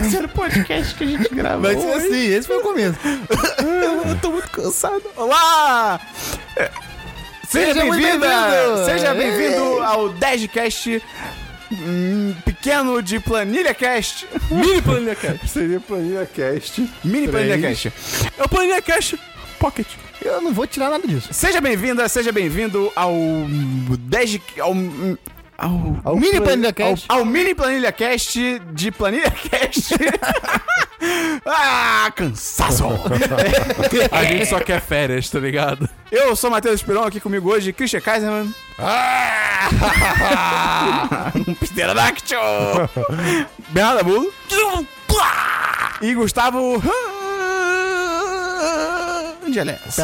terceiro podcast que a gente ser hoje. assim, esse foi o começo. Eu tô muito cansado. Olá! É, Seja, bem-vinda! bem-vindo! Seja bem-vindo ao 10cast hum, pequeno de Planilha Cast. Mini Planilha Cast. Seria Planilha Cast. Mini Planilha Três. Cast. É o Planilha Cast Pocket. Eu não vou tirar nada disso. Seja bem-vinda, seja bem-vindo ao 10 ao, ao, Ao Mini Plan- Planilha Cast. ao Mini Planilha Cast de Planilha Cast. ah, cansaço! A gente só quer férias, tá ligado? Eu sou o Matheus Esperon, aqui comigo hoje, Christian Kaiserman. um pterodáctil! Bernardo Abulo. E Gustavo... Angeles.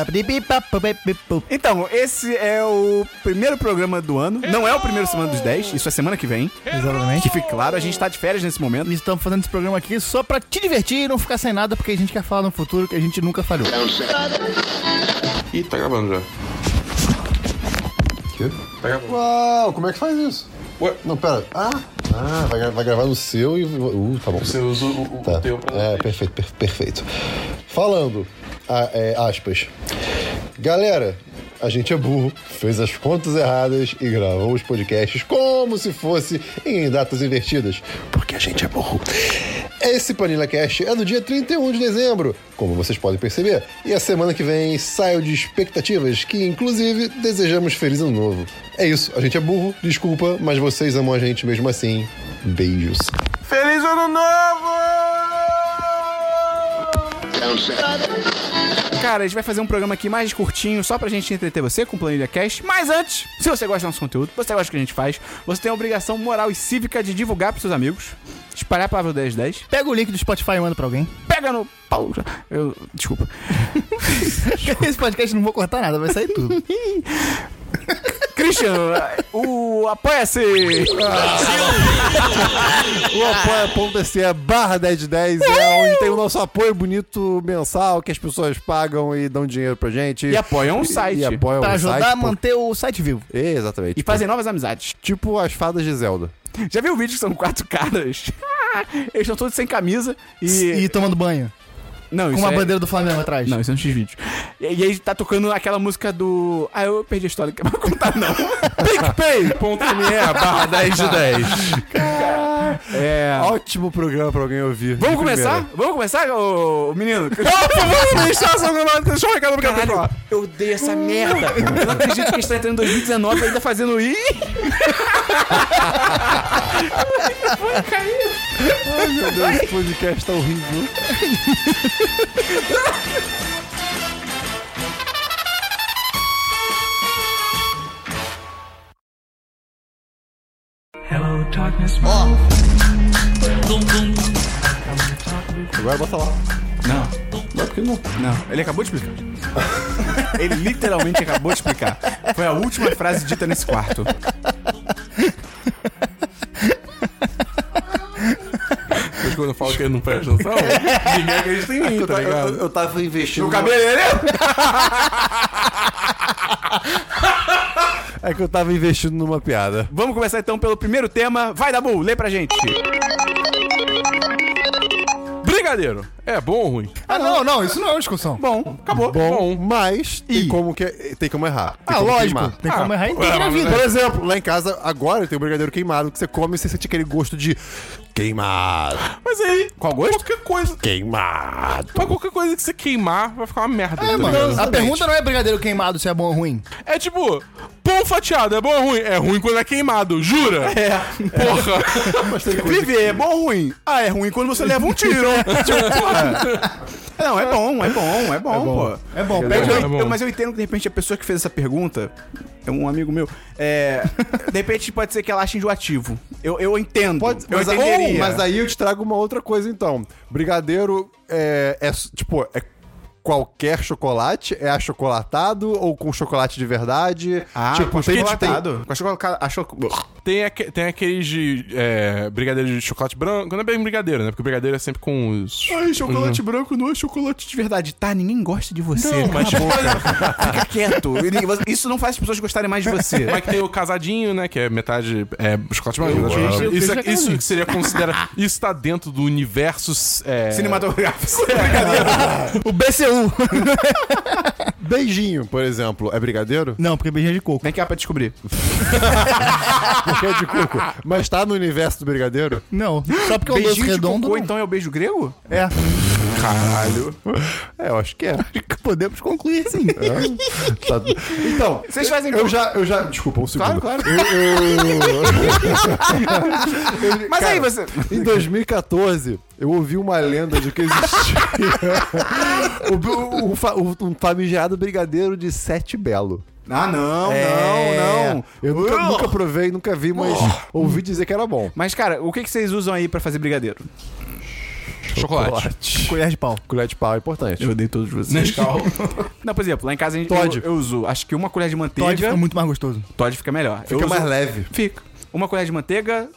Então, esse é o primeiro programa do ano. Não é o primeiro semana dos 10, isso é semana que vem. Exatamente. Que fique claro, a gente tá de férias nesse momento. E estamos fazendo esse programa aqui só pra te divertir e não ficar sem nada, porque a gente quer falar no futuro que a gente nunca falhou. Ih, tá gravando já. Quê? Tá gravando. Uau, como é que faz isso? Ué? Não, pera. Ah, ah vai, vai gravar no seu e. Uh, tá bom. Você usa o, o Tá. teu pra É, perfeito, per- perfeito. Falando, ah, é, aspas. Galera, a gente é burro, fez as contas erradas e gravou os podcasts como se fosse em datas invertidas, porque a gente é burro. Esse Panilla Cast é no dia 31 de dezembro, como vocês podem perceber, e a semana que vem saio de expectativas que, inclusive, desejamos feliz ano novo. É isso, a gente é burro, desculpa, mas vocês amam a gente mesmo assim. Beijos. Feliz Ano Novo! Cara, a gente vai fazer um programa aqui mais curtinho, só pra gente entreter você com o Planilha Cast. Mas antes, se você gosta do nosso conteúdo, você gosta do que a gente faz, você tem a obrigação moral e cívica de divulgar pros seus amigos, espalhar a palavra do 1010, Pega o link do Spotify e manda pra alguém. pega no pau. Eu, desculpa. Esse podcast não vou cortar nada, vai sair tudo. Christian, o Apoia-se! O apoia.se barra 1010 é onde tem o nosso apoio bonito mensal que as pessoas pagam e dão dinheiro pra gente. E apoiam o site. E apoiam Pra o ajudar site. a manter o site vivo. por- Exatamente. E fazem novas amizades. Tipo as fadas de Zelda. Já viu o vídeo que são quatro caras? Eles estão todos sem camisa e. E tomando banho. Não, Com isso uma é... bandeira do Flamengo atrás. Não, isso é um X-Vídeo. E, e aí tá tocando aquela música do. Ah, eu perdi a história, não quero contar, não. PicPay.me barra 10 de 10. É. Ótimo programa pra alguém ouvir. Vamos começar? primeira. Vamos começar, ô, ô, menino? Vamos deixar essa deixa o recado pro Caralho, eu odeio essa merda. Eu não acredito que a gente tá entrando em 2019 e ainda fazendo isso. Ai, meu Deus, esse podcast tá horrível. Hello, darkness. Agora bota lá. Não. Não, porque não. Não, ele acabou de explicar. Ele literalmente acabou de explicar. Foi a última frase dita nesse quarto. Mas quando eu falo que ele não presta atenção, ninguém acredita em mim, tá Eu, ligado? eu tava investindo. O cabeleireiro? É que eu tava investindo numa piada. Vamos começar então pelo primeiro tema. Vai, Dabu, lê pra gente. Brigadeiro. É bom ou ruim? Ah, não, não, isso não é uma discussão. Bom, acabou. Bom, mas tem E? como, que, tem como errar. Tem Ah, como lógico. queimar. Tem como errar em tudo ué, na mas vida. Por exemplo, lá em casa, agora tem um brigadeiro queimado que você come e você sente aquele gosto de queimado. Mas aí, Qual gosto? qualquer coisa. Queimado. Mas qualquer coisa que você queimar vai ficar uma merda. É, mano, a pergunta não é brigadeiro queimado se é bom ou ruim. É tipo, pão fatiado é bom ou ruim? É ruim quando é queimado, jura? É. Porra. Viver é bom ou ruim? Ah, é ruim quando você leva um tiro. tipo, porra. Não, é bom, é bom, é bom, pô. É bom, Mas pede é bom. eu- mas eu entendo que de repente a pessoa que fez essa pergunta é um amigo meu. É, de repente pode ser que ela ache enjoativo. Eu, eu entendo. Pode, eu mas, entenderia. ou- mas aí eu te trago uma outra coisa então. Brigadeiro é, é tipo, é qualquer chocolate? É achocolatado ou com chocolate de verdade? Ah, tipo, com tem- achocolatado. Com achocolatado. Tem, aque- tem aqueles de é, brigadeiro de chocolate branco. Não é bem brigadeiro, né? Porque brigadeiro é sempre com os. Ai, chocolate branco não é chocolate de verdade. Tá, ninguém gosta de você. Não, mas Fica quieto. Isso não faz as pessoas gostarem mais de você. Como é que tem o casadinho, né? Que é metade é, chocolate branco. Metade Isso, é- isso quero seria considerado. Isso tá dentro do universo. É, Cinematográfico. O BCU. Beijinho, por exemplo, é brigadeiro? Não, porque beijinho é de coco. Vem cá pra descobrir. Porque é de coco. Mas tá no universo do brigadeiro? Não, só porque é um doce Beijinho redondo. não. então é o beijo grego? É, Caralho. É, eu acho que é. podemos concluir sim. Tá- Então, Vocês fazem eu já, eu já. Desculpa, um segundo. Claro, claro. Eu- eu- Mas Cara, aí você. Em 2014, eu ouvi uma lenda de que existia o, o, o um famigerado brigadeiro de Sete Belo. Ah, não, É, não, não. Eu nunca, Uh! nunca provei, nunca vi, mas ouvi dizer que era bom. Mas, cara, o que, que vocês usam aí pra fazer brigadeiro? chocolate. Colher de pau. Colher de pau é importante. odeio todos vocês. Nescau. Não, por exemplo, lá em casa a gente, Todd. eu, eu uso, acho que uma colher de manteiga. Todd fica muito mais gostoso. Todd fica melhor. Fica Eu uso- mais leve. Fica. Uma colher de manteiga,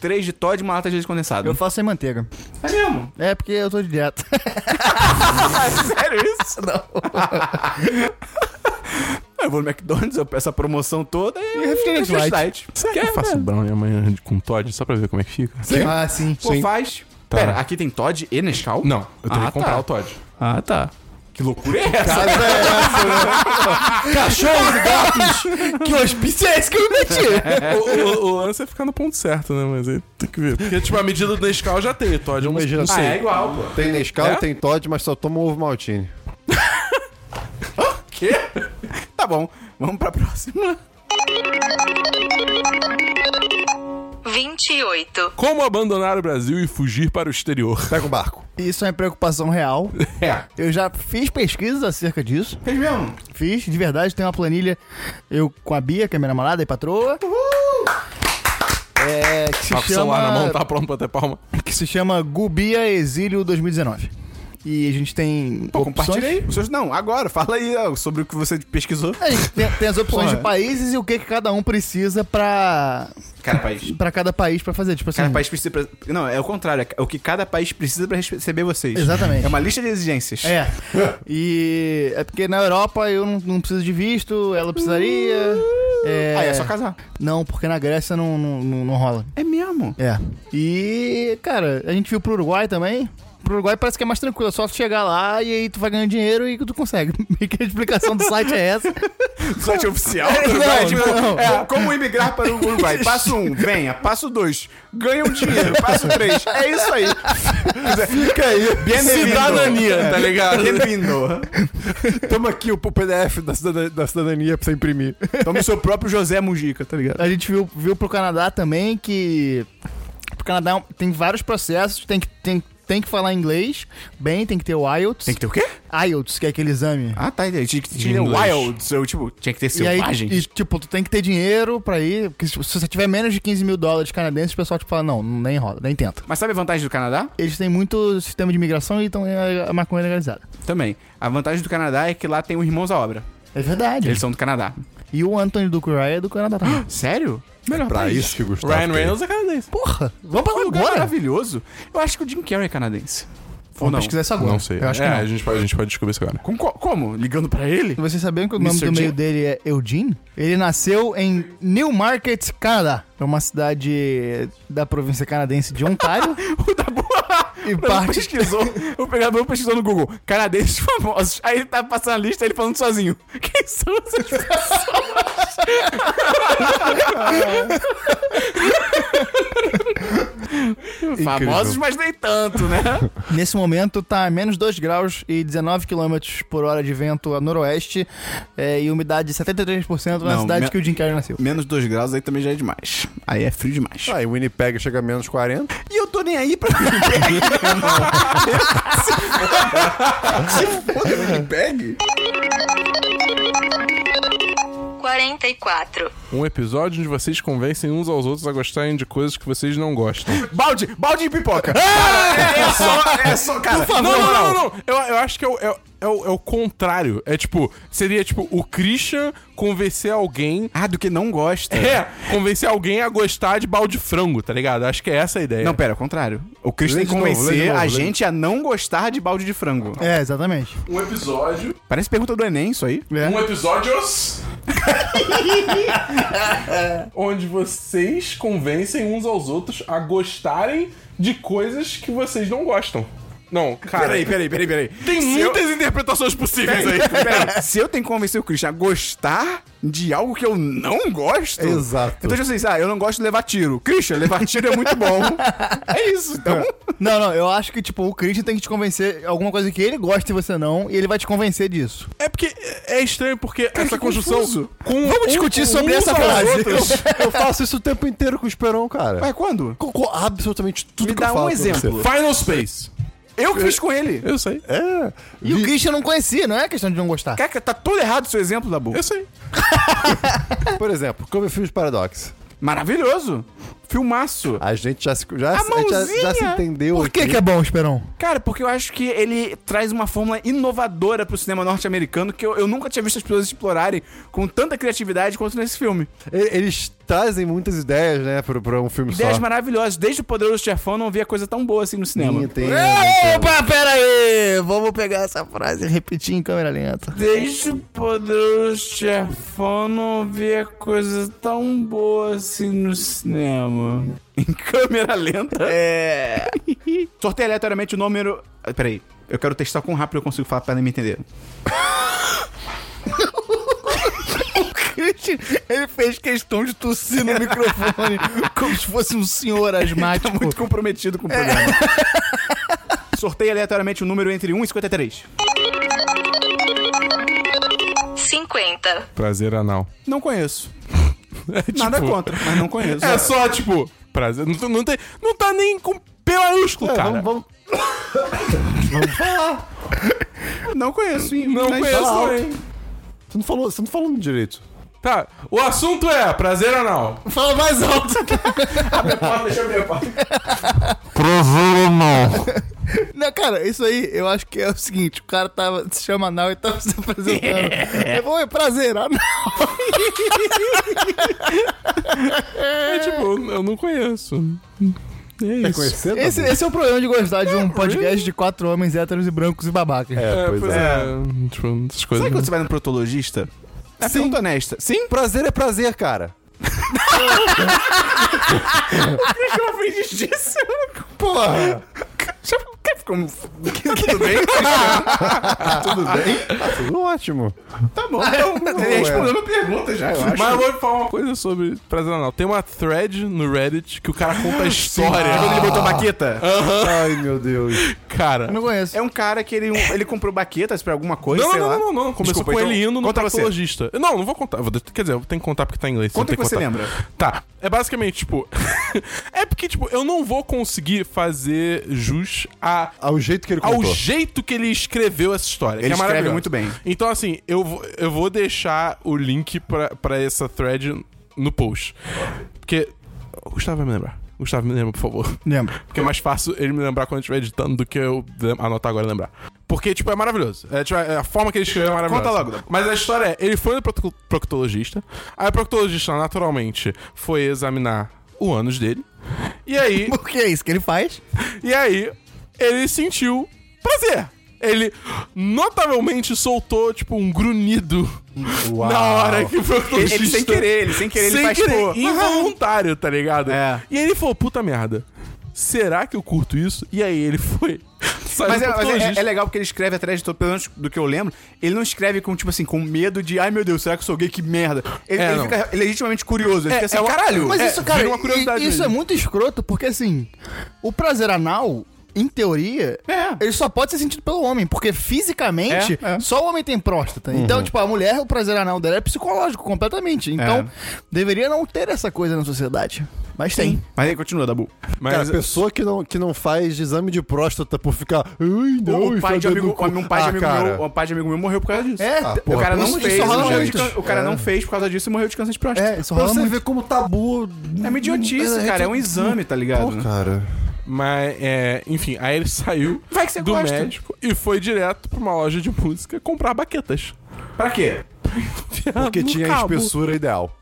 três de Todd e uma lata de leite condensado. Eu faço sem manteiga. É mesmo? É porque eu tô de dieta. Sério isso? Não. eu vou no McDonald's, eu peço a promoção toda e, E refrigerante light. light. Será que eu faço brownie amanhã com Todd só pra ver como é que fica? Ah, sim. Pô, Sim. faz. Tá. Pera, aqui tem Todd e Nescau? Não, eu teria Ah, que comprar tá. o Todd. Ah, tá. Que loucura é essa? Cachorros e gatos! que hospício é esse que eu me meti? o, o, o lance é ficar no ponto certo, né? Mas aí tem que ver. Porque, tipo, a medida do Nescau já tem. Todd eu não, Imagina não Ah, é igual, pô. Tem Nescau, É? tem Todd, mas só toma ovo maltine. Quê? Tá bom, vamos pra próxima. 28. Como abandonar o Brasil e fugir para o exterior? Pega o barco. Isso é uma preocupação real. É. Eu já fiz pesquisas acerca disso. Fez mesmo? Fiz, de verdade, tem uma planilha. Eu com a Bia, que é minha namorada e patroa. É, que se Tá com o celular na chama, mão, tá pronto pra ter palma. que se chama Gubia Exílio 2019. E a gente tem Pô, seus- Não, agora, fala aí ó, sobre o que você pesquisou. A gente tem, tem as opções Porra. de países e o que, que cada um precisa pra, Cada país. pra cada país pra fazer. Tipo assim. Cada país precisa. pra- Não, é o contrário. É o que cada país precisa pra receber vocês. Exatamente. É uma lista de exigências. É. E é porque na Europa eu não, não preciso de visto, ela precisaria. É, Ah, é só casar. Não, porque na Grécia não, não, não, não rola. É mesmo. É. E, cara, a gente viu pro Uruguai também. Pro Uruguai parece que é mais tranquilo, é só tu chegar lá e aí tu vai ganhando dinheiro e tu consegue. Meio que a explicação do site é essa. Site oficial É, do Uruguai. não, tipo, não. É, como imigrar para o Uruguai. Passo um, venha. Passo dois, ganha um dinheiro. Passo três, é isso aí. Fica aí. Bem-vindo. Cidadania, tá ligado? Bem-vindo. Toma aqui o PDF da cidadania, da cidadania pra você imprimir. Tome o seu próprio José Mujica, tá ligado? A gente viu, viu pro Canadá também que. Pro Canadá é tem vários processos, tem que, tem, tem que falar inglês bem, tem que ter o IELTS. Tem que ter o quê? IELTS, que é aquele exame. Ah, tá. Tinha que tinha Inglês. Wild. Eu, tipo, tinha que ter E aí, selvagem. e, tipo, tu tem que ter dinheiro pra ir, porque se se você tiver menos de 15 mil dólares canadenses, o pessoal tipo, fala, não, nem rola, nem tenta. Mas sabe a vantagem do Canadá? Eles têm muito sistema de imigração e então é a maconha legalizada. Também. A vantagem do Canadá é que lá tem os irmãos à obra. É verdade. Eles são do Canadá. E o Anthony do Ryan é do Canadá também. Sério? Melhor Pra país. isso que o Gustavo Ryan. Reynolds é canadense. Porra, vamos pra Um lugar agora. maravilhoso. Eu acho que o Jim Carrey é canadense. Ou Vamos não? pesquisar isso agora. Não sei. Eu acho é, que não. A, gente pode, a gente pode descobrir isso agora. Com- co- como? Ligando pra ele? Vocês sabiam que o nome Mr. do meio dele é Eugene? Ele nasceu em Newmarket, Canadá. É uma cidade da província canadense de Ontário. O da boa. E parte- pesquisou. O pegador pesquisou no Google. Canadenses famosos. Aí ele tá passando a lista ele falando sozinho. Quem são essas pessoas? Famosos, mas nem tanto, né? Nesse momento tá a menos 2 graus e 19 km por hora de vento a noroeste é, e umidade de 73% na Não, cidade me- que o Jim Carrey nasceu. Menos 2 graus aí também já é demais. Aí é frio demais. Ah, e Winnipeg chega a menos 40. E eu tô nem aí pra Se foda, Winnipeg. 44. Um episódio onde vocês convencem uns aos outros a gostarem de coisas que vocês não gostam. Balde, balde de pipoca. Cara, é, é só, é só, cara. Não, não, não, não. Eu, eu acho que é o, é, o- é o, é o contrário. É tipo, seria tipo o Christian convencer alguém. Ah, do que não gosta. É, convencer alguém a gostar de balde de frango, tá ligado? Acho que é essa a ideia. Não, pera, ao contrário. O Chris Lê tem que convencer novo, a gente a não gostar de balde de frango. É, exatamente. Um episódio. Parece pergunta do Enem, isso aí. É. Um episódios. onde vocês convencem uns aos outros a gostarem de coisas que vocês não gostam. Não, cara. Peraí, peraí, peraí, peraí. Tem Se muitas interpretações possíveis aí. Peraí, se eu tenho que convencer o Christian a gostar de algo que eu não gosto. Exato. Então, tipo assim, ah, eu não gosto de levar tiro. Christian, levar tiro é muito bom. É isso, então. Não, não, eu acho que, tipo, o Christian tem que te convencer alguma coisa que ele gosta e você não, e ele vai te convencer disso. É porque é estranho porque essa que construção. confuso. Com Vamos discutir sobre essa aos frase. outros. Eu faço isso o tempo inteiro com o Esperon, cara. Mas quando? Com, com absolutamente tudo Me que dá eu falo um exemplo. você. Final Space. Eu que fiz com ele. Eu sei. É. E o Vi- Christian não conhecia, não é questão de não gostar. Cara, tá todo errado o seu exemplo, Dabu. Eu sei. Por exemplo, Cloverfield Paradox. Maravilhoso. Filmaço. A gente já se, já, A a gente já, já se entendeu Por que, aqui. que é bom, Esperão? Cara, porque eu acho que ele traz uma fórmula inovadora pro cinema norte-americano que eu, eu nunca tinha visto as pessoas explorarem com tanta criatividade quanto nesse filme. Eles trazem muitas ideias, né, pra, pra um filme Ideias só. maravilhosas. Desde o Poderoso Chefão não via coisa tão boa assim no cinema. Entendo. Opa, pera aí! Vamos pegar essa frase e repetir em câmera lenta. Desde o Poderoso Chefão não via coisa tão boa assim no cinema. Em câmera lenta. É. Sorteio aleatoriamente o número. Ah, Peraí, eu quero testar quão rápido eu consigo falar pra me entender. Ele fez questão de tossir no microfone como se fosse um senhor asmático. Tá muito comprometido com o programa. Sorteio aleatoriamente o número entre 1 e 53. 50. Prazer anal. Não conheço. É, tipo, Nada contra, mas não conheço. É só, tipo, prazer. Não, não, tem, não tá nem com P maiúsculo, É, cara. vamos, vamos... Não conheço. hein? Não conheço também. Você não falou, você não falou direito. Tá, o assunto é prazer anal. Fala mais alto. Deixa eu abrir a porta. Não, cara, isso aí eu acho que é o seguinte: o cara tava, se chama Anal e tava se apresentando. É bom, é prazer, Anal. É tipo, eu não conheço. É isso. Conhecer? Esse, esse é o problema de gostar de um podcast de quatro homens héteros e brancos e babacas. É, É, pois é. é. Tipo, essas coisas. Sabe quando você vai no proctologista? É Sim. pergunta honesta. Sim? Prazer é prazer, cara. Eu aprendi disso. Porra! Ficou... Tudo bem? Tudo bem? Tá tudo ótimo. Tá bom. Então, ele respondeu minha pergunta já, eu acho. Mas eu vou falar uma coisa sobre prazer anal. Tem uma thread no Reddit que o cara conta a história. Quando ele botou baqueta? Ai, meu Deus. Cara. Eu não conheço. É um cara que ele, ele comprou baquetas pra alguma coisa, Não, sei não, lá. não, não, não. Começou Desculpa, com então, ele indo no conta você. Não, não vou contar. Vou- Quer dizer, eu tenho que contar porque tá em inglês. Conta eu que você contar. lembra. Tá. É basicamente, tipo. é porque, tipo, eu não vou conseguir fazer jus a. Ao jeito que ele Ao contou. jeito que ele escreveu essa história. Ele que é escreve muito bem. Então, assim, eu, vou- eu vou deixar o link pra, pra essa thread no post. Porque. O Gustavo vai me lembrar. Gustavo, me lembra, por favor. Lembro. Porque é mais fácil ele me lembrar quando eu estiver editando do que eu anotar agora e lembrar. Porque, tipo, é maravilhoso. É, tipo, é- a forma que ele escreveu é maravilhosa. Conta logo. Mas a história é, ele foi no procto- proctologista, aí o proctologista, naturalmente, foi examinar o ânus dele, e aí, Porque é isso que ele faz. e aí, ele sentiu prazer. Ele notavelmente soltou, tipo, um grunhido Uau. na hora que o proctologista... Ele sem querer, ele sem querer, ele Sem faz, querer, pô. involuntário, tá ligado? É. E aí ele falou, puta merda, será que eu curto isso? E aí ele foi. Mas, é, mas é- é legal porque ele escreve atrás de todo, pelo menos do que eu lembro, ele não escreve com, tipo assim, com medo de, ai meu Deus, será que eu sou gay? Que merda. Ele, É, ele fica legitimamente curioso. Ele É, fica assim, é caralho. Mas É, isso, cara, isso mesmo. é muito escroto, porque assim, o prazer anal, em teoria, É. ele só pode ser sentido pelo homem, porque fisicamente, É, é. só o homem tem próstata. Então, tipo, a mulher, o prazer anal dela é psicológico completamente. Então, É. deveria não ter essa coisa na sociedade. Mas tem. Mas aí continua, Dabu. Mas Cara, pessoa que não, que não faz exame de próstata por ficar. Ai, não, o pai de amigo, dedo no cu." um pai de Ah, amigo meu, um pai de amigo meu morreu por causa disso. É, Ah, t- o porra, cara não fez, o cara É. não fez por causa disso e morreu de câncer de próstata. é, isso Pra você muito. ver como tabu. É uma idiotice, cara. É um exame, tá ligado? Pô, cara. Mas, é, enfim, aí ele saiu Vai que você do gosta. médico e foi direto pra uma loja de música comprar baquetas. Pra quê? Porque No tinha a espessura ideal.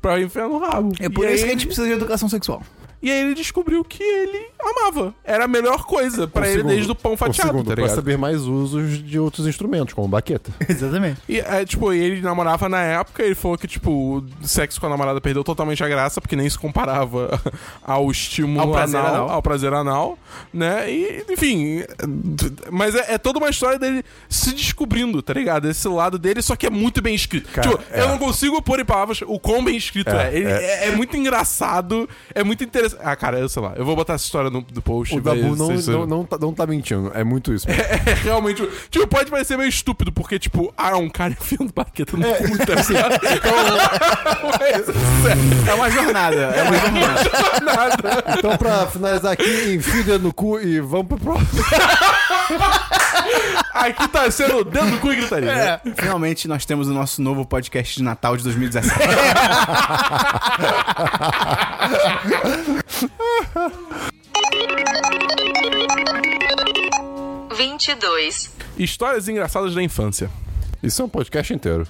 Pra enfiar no rabo. É por E isso aí que a gente precisa de educação sexual. E aí ele descobriu que ele amava. Era a melhor coisa pra Um ele segundo, desde o pão um fatiado, segundo, tá pra ligado? saber mais usos de outros instrumentos, como baqueta. Exatamente. E, é, tipo, ele namorava na época, ele falou que, tipo, o sexo com a namorada perdeu totalmente a graça, porque nem se comparava ao estímulo Ao prazer anal, anal. ao prazer anal, né? E, enfim, mas é, é toda uma história dele se descobrindo, tá ligado? Esse lado dele, só que é muito bem escrito. Cara, tipo, é. eu não consigo pôr em palavras o quão bem escrito é. É, Ele, é. é. é muito engraçado, é muito interessante. Ah, cara, eu sei lá, eu vou botar essa história no, no post. O Dabu não, não, não, tá, não tá mentindo. É muito isso. mesmo. é realmente. Tipo, pode parecer meio estúpido, porque, tipo, ah, um cara enfiando baqueta no cu, tá? Mas, É uma jornada. É uma jornada. Então, pra finalizar aqui, enfia no cu e vamos pro próximo. aqui tá sendo dentro do cu e gritaria. né? Finalmente nós temos o nosso novo podcast de Natal de 2017. vinte e dois, Histórias engraçadas da infância. Isso é um podcast inteiro.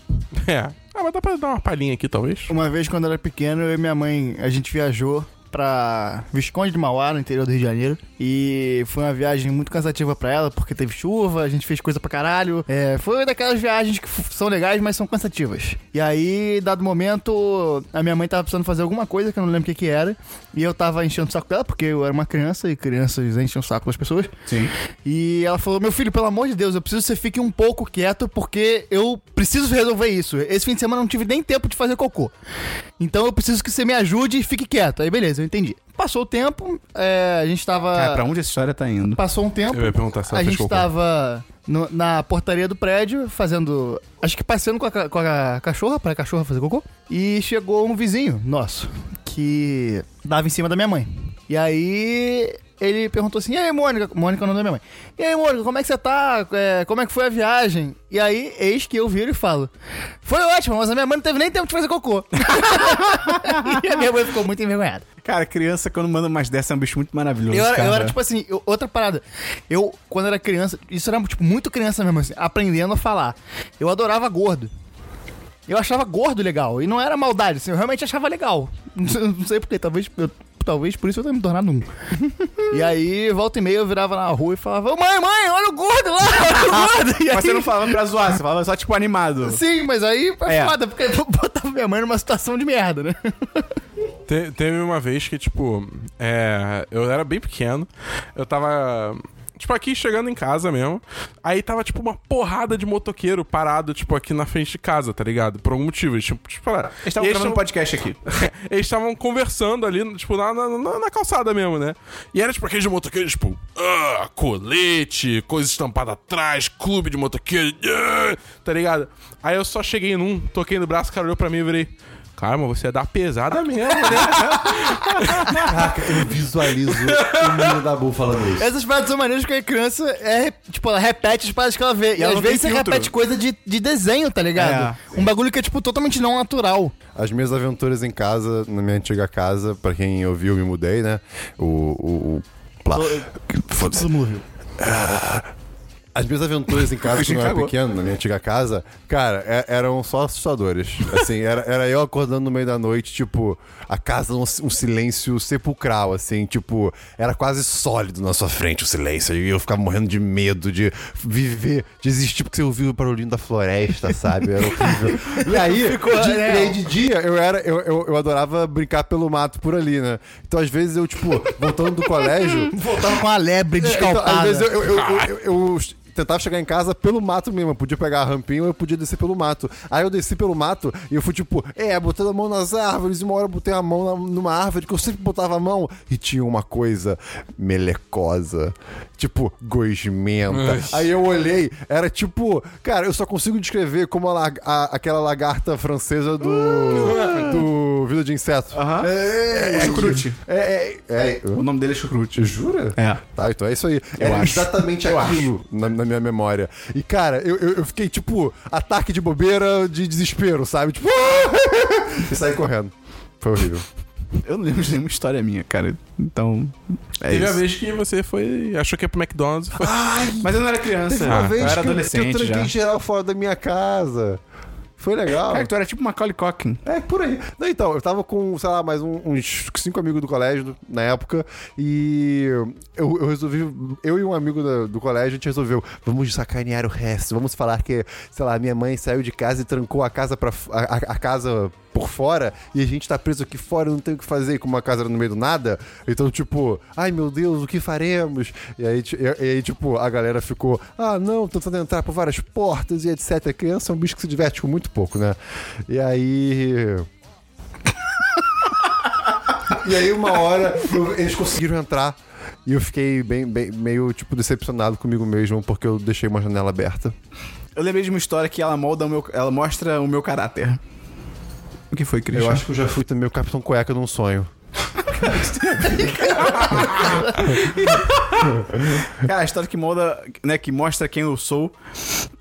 É. Ah, mas dá pra dar uma palhinha aqui, talvez. Uma vez, quando eu era pequeno, eu e minha mãe, a gente viajou pra Visconde de Mauá, no interior do Rio de Janeiro. E foi uma viagem muito cansativa pra ela, porque teve chuva, a gente fez coisa pra caralho. É, foi daquelas viagens que são legais, mas são cansativas. E aí, dado momento, a minha mãe tava precisando fazer alguma coisa, que eu não lembro o que que era. E eu tava enchendo o saco dela, porque eu era uma criança, e crianças enchem o saco das pessoas. Sim. E ela falou: Meu filho, pelo amor de Deus, eu preciso que você fique um pouco quieto porque eu preciso resolver isso. Esse fim de semana eu não tive nem tempo de fazer cocô. Então eu preciso que você me ajude e fique quieto. Aí beleza, entendi. Passou o tempo, é, a gente tava. Cara, pra onde essa história tá indo? Passou um tempo. Eu ia perguntar se ela A fez gente cocô. tava no- na portaria do prédio fazendo. Acho que passeando com a, ca- com a cachorra, pra cachorra fazer cocô. E chegou um vizinho nosso que dava em cima da minha mãe. E aí ele perguntou assim: E aí, Mônica? Mônica é o nome da minha mãe. E aí, Mônica, como é que você tá? É, como é que foi a viagem? E aí, eis que eu viro e falo: Foi ótimo, mas a minha mãe não teve nem tempo de fazer cocô. e a minha mãe ficou muito envergonhada. Cara, criança, quando manda umas dessas, é um bicho muito maravilhoso. Eu era, cara. eu era, tipo assim, eu- outra parada. Eu, quando era criança, isso era, tipo, muito criança mesmo, assim, aprendendo a falar. Eu adorava gordo. Eu achava gordo legal. E não era maldade, assim, eu realmente achava legal. Não sei, não sei porquê, talvez. eu- talvez por isso eu tenha me tornado um. e aí, volta e meia, eu virava na rua e falava: "Ô, Mãe, mãe, olha o gordo lá, olha o gordo. E Mas você aí- não falava pra zoar, você falava só, tipo, animado. Sim, mas aí foi É. foda, porque eu botava minha mãe numa situação de merda, né? Te- teve uma vez que, tipo, é, eu era bem pequeno, eu tava. Tipo, aqui chegando em casa mesmo. Aí tava, tipo, uma porrada de motoqueiro parado, tipo, aqui na frente de casa, tá ligado? Por algum motivo. Eles, tipo, tipo. Eles estavam gravando um podcast aqui. eles estavam conversando ali, tipo, na, na, na- na calçada mesmo, né? E era, tipo, aqueles motoqueiros, tipo, ah, colete, coisa estampada atrás, clube de motoqueiro, ah, tá ligado? Aí eu só cheguei num, toquei no braço, o cara olhou pra mim e virei. Caramba, você é da pesada mesmo, né? Caraca, eu visualizo o menino da Bu falando isso. Essas paradas são maneiras porque a criança é, tipo, ela repete as paradas que ela vê. E, ela às vezes você filtro. repete coisa de, de desenho, tá ligado? Um bagulho que é, tipo, totalmente não natural. As minhas aventuras em casa, na minha antiga casa, pra quem ouviu, eu me mudei, né? O. o, o plá- Foda-se. Todo mundo viu. As minhas aventuras em casa, quando eu era pequeno, na minha antiga casa, cara, é- eram só assustadores. Assim, era, era eu acordando no meio da noite, tipo, a casa um, um silêncio sepulcral, assim, tipo, era quase sólido na sua frente o silêncio. E eu ficava morrendo de medo de viver, de existir, porque você ouvia o barulhinho da floresta, sabe? Era horrível. E aí, de, e aí de dia, eu era, eu, eu, eu adorava brincar pelo mato por ali, né? Então, às vezes, eu, tipo, voltando do colégio, Voltando com a lebre então, descalpada. às vezes eu, eu, eu- eu tentava chegar em casa pelo mato mesmo. Eu podia pegar a rampinha ou eu podia descer pelo mato. Aí eu desci pelo mato e eu fui tipo, é, botando a mão nas árvores. E uma hora eu botei a mão na- numa árvore que eu sempre botava a mão e tinha uma coisa melecosa. Tipo, gosmenta. Aí eu olhei, era tipo, cara, eu só consigo descrever como a a- aquela lagarta francesa do. do do Vida de Inseto. Aham. É, É chucrute. É, é, é. O nome dele é chucrute. Jura? É. Tá, então é isso aí. Eu é acho. exatamente Eu aquilo na, na minha memória. E, cara, eu, eu, eu fiquei, tipo, ataque de bobeira de desespero, sabe? Tipo, e saí correndo. Foi horrível. Eu não lembro de nenhuma história minha, cara. Então. É Teve a isso. vez que você foi. achou que ia pro McDonald's e foi. Mas eu não era criança. Teve uma eu vez era que, eu- que eu adolescente tranquei já. geral fora da minha casa. Foi legal. Cara, tu era tipo Macaulay Culkin. É, por aí. Não, então, eu tava com, sei lá, mais um- uns cinco amigos do colégio na época e eu, eu resolvi, eu e um amigo da- do colégio, a gente resolveu, vamos sacanear o resto, vamos falar que, sei lá, minha mãe saiu de casa e trancou a casa para a, a- a casa por fora e a gente tá preso aqui fora, não tem o que fazer, como uma casa no meio do nada. Então, tipo, ai meu Deus, o que faremos? E aí, e, e aí tipo, a galera ficou, ah, não, tentando entrar por várias portas e etc. Criança é um bicho que se diverte com muito pouco, né? E aí. e aí, uma hora, eles conseguiram entrar. E eu fiquei bem, bem- meio, tipo, decepcionado comigo mesmo, porque eu deixei uma janela aberta. Eu lembrei de uma história que ela molda o meu. Ela mostra o meu caráter. O que foi, Christian? Eu acho que eu já fui também o Capitão Cueca num sonho. Cara, a história que molda, né, que mostra quem eu sou.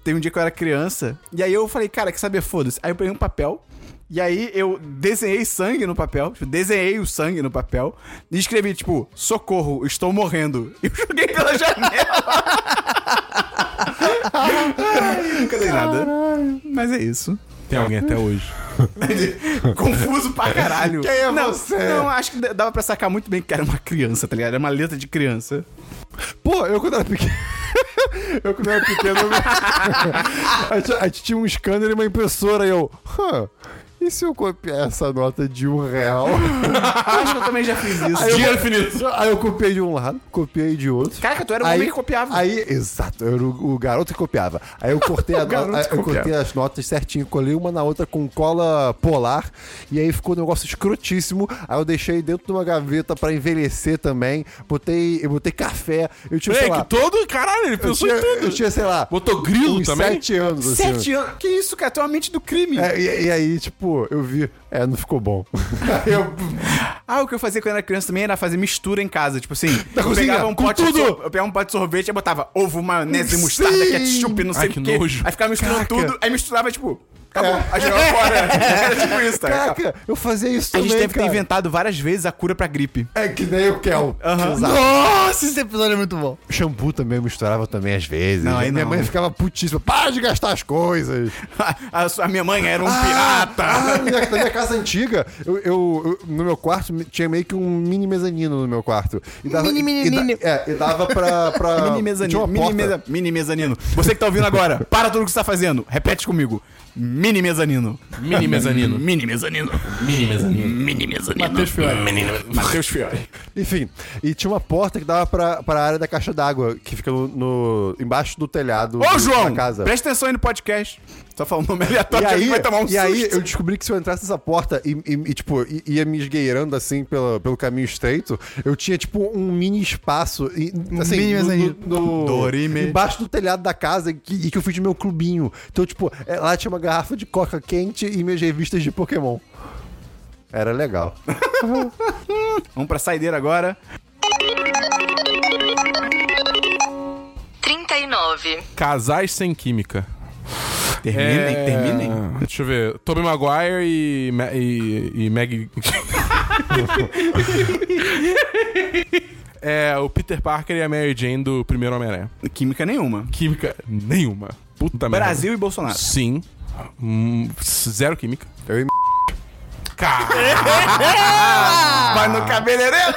Tem um dia que eu era criança, e aí eu falei, cara, quer saber, foda-se. Aí eu peguei um papel, e aí eu desenhei sangue no papel, tipo, desenhei o sangue no papel, e escrevi, tipo, socorro, estou morrendo. E eu joguei pela janela. Nunca dei nada. Mas é isso. Tem alguém até hoje. Confuso pra caralho. Quem é não, você? Não, acho que dava pra sacar muito bem que era uma criança, tá ligado? Era uma letra de criança. Pô, eu quando era pequeno. eu quando era pequeno. a, gente, a gente tinha um scanner e uma impressora e eu. Hã, e se eu copiar essa nota de um real? Acho que eu também já fiz isso. Aí eu, Dinheiro infinito. aí eu copiei de um lado, copiei de outro. Caraca, tu era o aí, homem que copiava. Aí, exato, eu era o, o garoto que copiava. Aí eu cortei, a nota, eu copiava. cortei as notas certinho, colei uma na outra com cola polar. E aí ficou um negócio escrotíssimo. Aí eu deixei dentro de uma gaveta pra envelhecer também. Botei, eu botei café. Eu tinha, sei lá. que todo. Caralho, ele Eu pensou tinha, em tudo. eu tinha, sei lá. Botou grilo uns também? sete anos. assim. Sete anos? Que isso, cara? Tu é uma mente do crime. É, e, e aí, tipo, eu vi. É, não ficou bom. Eu. Ah, o que eu fazia quando eu era criança também era fazer mistura em casa. Tipo assim, eu cozinha, pegava um pote de tudo. sor- Eu pegava um pote de sorvete e botava ovo, maionese, Sim. mostarda, ketchup, não sei Ai, o que nojo. Aí ficava misturando Caraca. tudo, aí misturava, tipo, acabou. Aí jogava fora. Era tipo isso, tá? Caraca, eu fazia isso A também. gente deve ter cara. inventado várias vezes a cura pra gripe. É que nem o Kel. Exato. Nossa, esse episódio é muito bom. Shampoo também eu misturava também às vezes. Não, aí Minha não. mãe ficava putíssima. Para de gastar as coisas. A, sua- a minha mãe era um Ah, pirata. ah, minha- na minha casa antiga, eu, eu- eu- no meu quarto tinha meio que um mini mezanino no meu quarto. E dava, Mini, mini, e, da- mini. É, e dava pra. pra Mini mezanino. Mini, meza, mini mezanino. Você que tá ouvindo agora, para tudo que você tá fazendo. Repete comigo. Mini mezanino. Mini mezanino. Mini mezanino. Mini mezanino. Mini mezanino. Matheus Fiore. Matheus Fiore. Enfim, e tinha uma porta que dava pra, pra área da caixa d'água, que fica no, no- embaixo do telhado Ô, do- João, da casa. presta atenção aí no podcast. Só falando nome aleatório, E aí, vai tomar um e aí susto. eu descobri que se eu entrasse nessa porta e, e- e, tipo, ia me esgueirando assim pelo, pelo caminho estreito, eu tinha tipo um mini espaço e, assim, mini no- mezanino. no- no- Dorime. embaixo do telhado da casa que, e que eu fiz de meu clubinho. Então, tipo, é, lá tinha uma garrafa de coca quente e minhas revistas de Pokémon. Era legal. Vamos pra saideira agora. 39. Casais sem química. Terminem, É, terminem. Deixa eu ver. Tobey Maguire e, Ma- e, e Meg. é, o Peter Parker e a Mary Jane do primeiro Homem-Aranha. Química nenhuma. Química nenhuma. Puta merda. Brasil e Bolsonaro. Sim. Hum, zero química. Eu e Vai no cabeleireiro!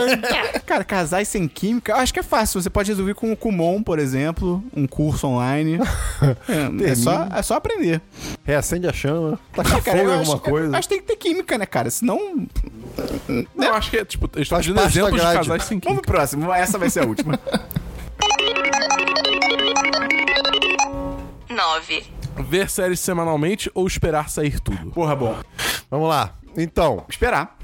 Cara, casais sem química, eu acho que é fácil. Você pode resolver com o Kumon, por exemplo, um curso online. É, é só, é só aprender. reacende a chama, taca Ah, cara, fogo em acho, alguma coisa. acho que tem que ter química, né, cara? Senão. Não, eu acho que é, tipo, eles estão Faz pedindo parte da exemplos de casais sem Vamos química. pro próximo. Essa vai ser a última. 9. Ver séries semanalmente ou esperar sair tudo? Porra, bom. Vamos lá. Então, Esperar.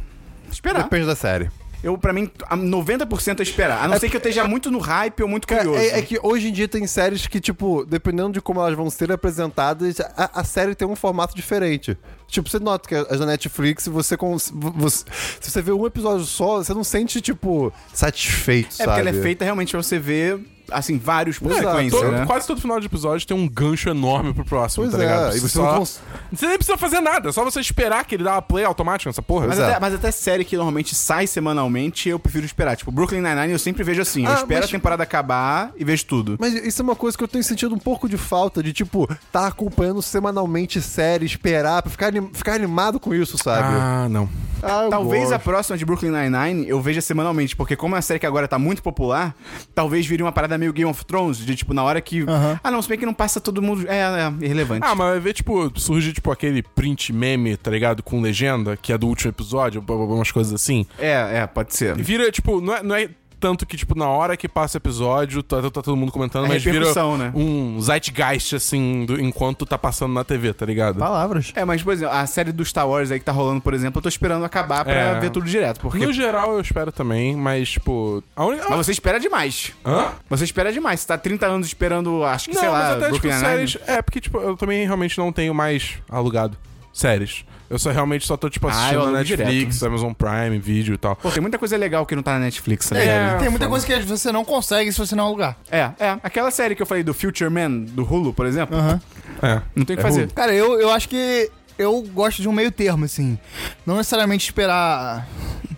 Esperar. depende da série. eu, pra mim, a 90% é esperar. A não ser que eu esteja muito no hype ou muito Cara, curioso. é, é que hoje em dia tem séries que, tipo, dependendo de como elas vão ser apresentadas, a, a série tem um formato diferente. Tipo, você nota que as da Netflix, você, cons- você. Se você vê um episódio só, você não sente, tipo, satisfeito, É sabe? porque ela é feita realmente pra você ver, assim, vários por Exato. sequência, Todo- né? Quase todo final de episódio tem um gancho enorme pro próximo, Pois tá é, ligado? e você Só- não cons- Você nem precisa fazer nada, é só você esperar que ele dá uma play automática nessa porra. Mas Pois é. até, mas até série que normalmente sai semanalmente, eu prefiro esperar. Tipo, Brooklyn Nine-Nine eu sempre vejo assim. eu Ah, espero mas- a temporada acabar e vejo tudo. Mas isso é uma coisa que eu tenho sentido um pouco de falta, de, tipo, tá acompanhando semanalmente série, esperar, pra ficar, anim- ficar animado com isso, sabe? Ah, não. Ah, eu Talvez a gosto. próxima de Brooklyn Nine-Nine eu veja semanalmente, porque como é uma série que agora tá muito popular, talvez vire uma parada meio Game of Thrones, de tipo, na hora que... Ah não, se bem que não passa todo mundo... É, é irrelevante. Ah, mas vai ver, tipo, surge, tipo, aquele print meme, tá ligado? Com legenda, que é do último episódio, blá, blá, blá, umas coisas assim. É, é, pode ser. E vira, tipo, não é, não é tanto que, tipo, na hora que passa o episódio, tá, tá todo mundo comentando, É mas vira né? um zeitgeist, assim, do- enquanto tá passando na TV, tá ligado? Palavras. É, mas, por exemplo, a série do Star Wars aí que tá rolando, por exemplo, eu tô esperando acabar pra É. ver tudo direto, porque... No geral, eu espero também, mas, tipo... A única... Mas você espera demais. Hã? Você espera demais. Você tá 30 anos esperando, acho que, Não, sei lá, mas até, tipo, séries... É, porque, tipo, eu também realmente não tenho mais alugado séries. Eu só realmente só tô, tipo, Ah, assistindo na alugo Netflix, Amazon Prime, vídeo e tal. Pô, tem muita coisa legal que não tá na Netflix, tá É, ligado? tem muita coisa que você não consegue se você não alugar. É, é. Aquela série que eu falei do Future Man, do Hulu, por exemplo, Aham. É. não tem o que É fazer. Hulu. Cara, eu, eu acho que eu gosto de um meio termo, assim. Não necessariamente esperar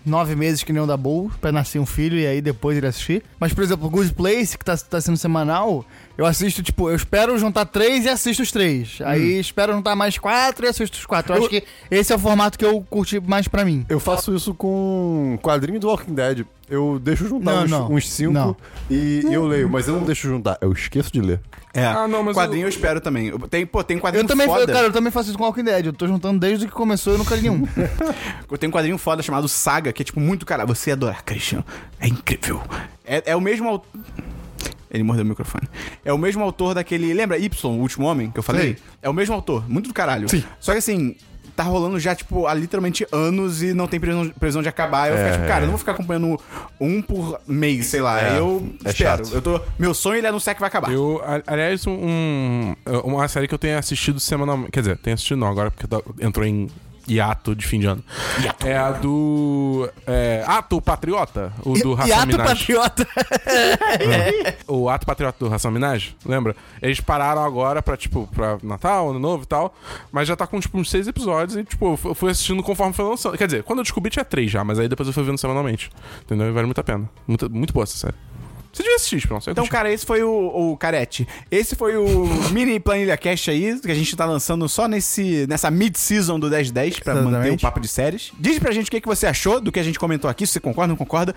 nove meses que nem o da Bull pra nascer um filho e aí depois ele assistir. Mas, por exemplo, o Good Place, que tá, tá sendo semanal, eu assisto, tipo, eu espero juntar três e assisto os três. Aí espero juntar mais quatro e assisto os quatro. Eu, Eu- acho que esse é o formato que eu curti mais pra mim. Eu faço isso com quadrinho do Walking Dead. Eu deixo juntar Não, uns, não. uns cinco Não. E, eu leio, mas eu não deixo juntar. Eu esqueço de ler. É. Ah, não, mas quadrinho eu- eu... espero também. Eu- Tem, pô, tem quadrinho Eu também, foda. cara, eu também faço isso com Walking Dead. Eu tô juntando desde que começou e eu nunca li nenhum. Eu tenho um quadrinho foda chamado Saga, que é tipo muito cara. Você ia adorar, Christian. É incrível. É, é o mesmo autor. Ele mordeu o microfone. É o mesmo autor daquele. Lembra Y, o último homem que eu falei? Sei. É o mesmo autor. Muito do caralho. Sim. Só que assim. Tá rolando já, tipo, há literalmente anos e não tem previsão, previsão de acabar. Eu É, fico, tipo, cara, é. eu não vou ficar acompanhando um por mês, sei lá. É, eu é espero. chato. Eu tô, meu sonho ele é anunciar que vai acabar. Eu, aliás, um, uma série que eu tenho assistido semanalmente. Quer dizer, tenho assistido não, agora porque entrou em hiato de fim de ano. É a do. É, Ato Patriota, o do e Hassan ato Minaj. patriota. O Ato Patriota do Hassan Minaj, lembra? Eles pararam agora pra, tipo, pra Natal, Ano Novo e tal. Mas já tá com, tipo, uns seis episódios e, tipo, eu fui assistindo conforme foi lançando. Quer dizer, quando eu descobri tinha três já, mas aí depois eu fui vendo semanalmente. Entendeu? E vale muito a pena. Muito, muito boa essa série. Você devia assistir, Esperão. você ia Então, cara, esse foi o, o Carete. Esse foi o mini planilha cast aí, que a gente tá lançando só nesse, nessa mid-season do 1010 pra manter o Exatamente. papo de séries. Diz pra gente o que, que você achou do que a gente comentou aqui, se você concorda ou não concorda.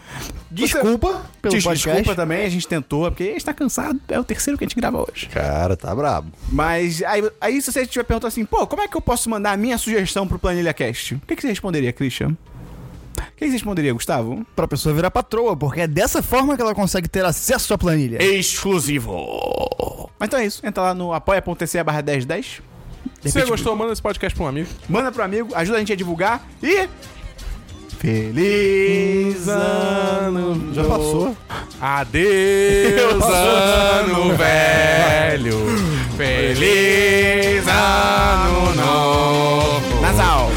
Desculpa pelo Des- podcast. Desculpa também, a gente tentou, porque a gente tá cansado. É o terceiro que a gente grava hoje. Cara, tá brabo. Mas aí, aí se você tiver perguntado assim, pô, como é que eu posso mandar a minha sugestão pro Planilha Cast? O que, que você responderia, Christian? O que, que você responderia, Gustavo? Pra pessoa virar patroa, porque é dessa forma que ela consegue ter acesso à planilha. Exclusivo. Mas então é isso. Entra lá no apoia.se barra 1010. Se você gostou, manda esse podcast pra um amigo. Manda pro amigo, ajuda a gente a divulgar e. Feliz ano! Já passou. Adeus, ano velho. Feliz ano novo. Nasal!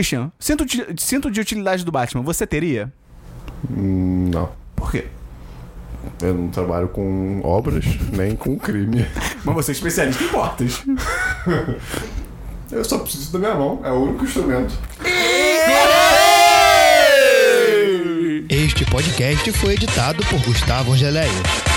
Christian, cinto de, cinto de utilidade do Batman, você teria? Hum, não. Por quê? Eu não trabalho com obras, nem com crime. Mas você é especialista em portas. Eu só preciso da minha mão. É o único instrumento. Este podcast foi editado por Gustavo Angeléia.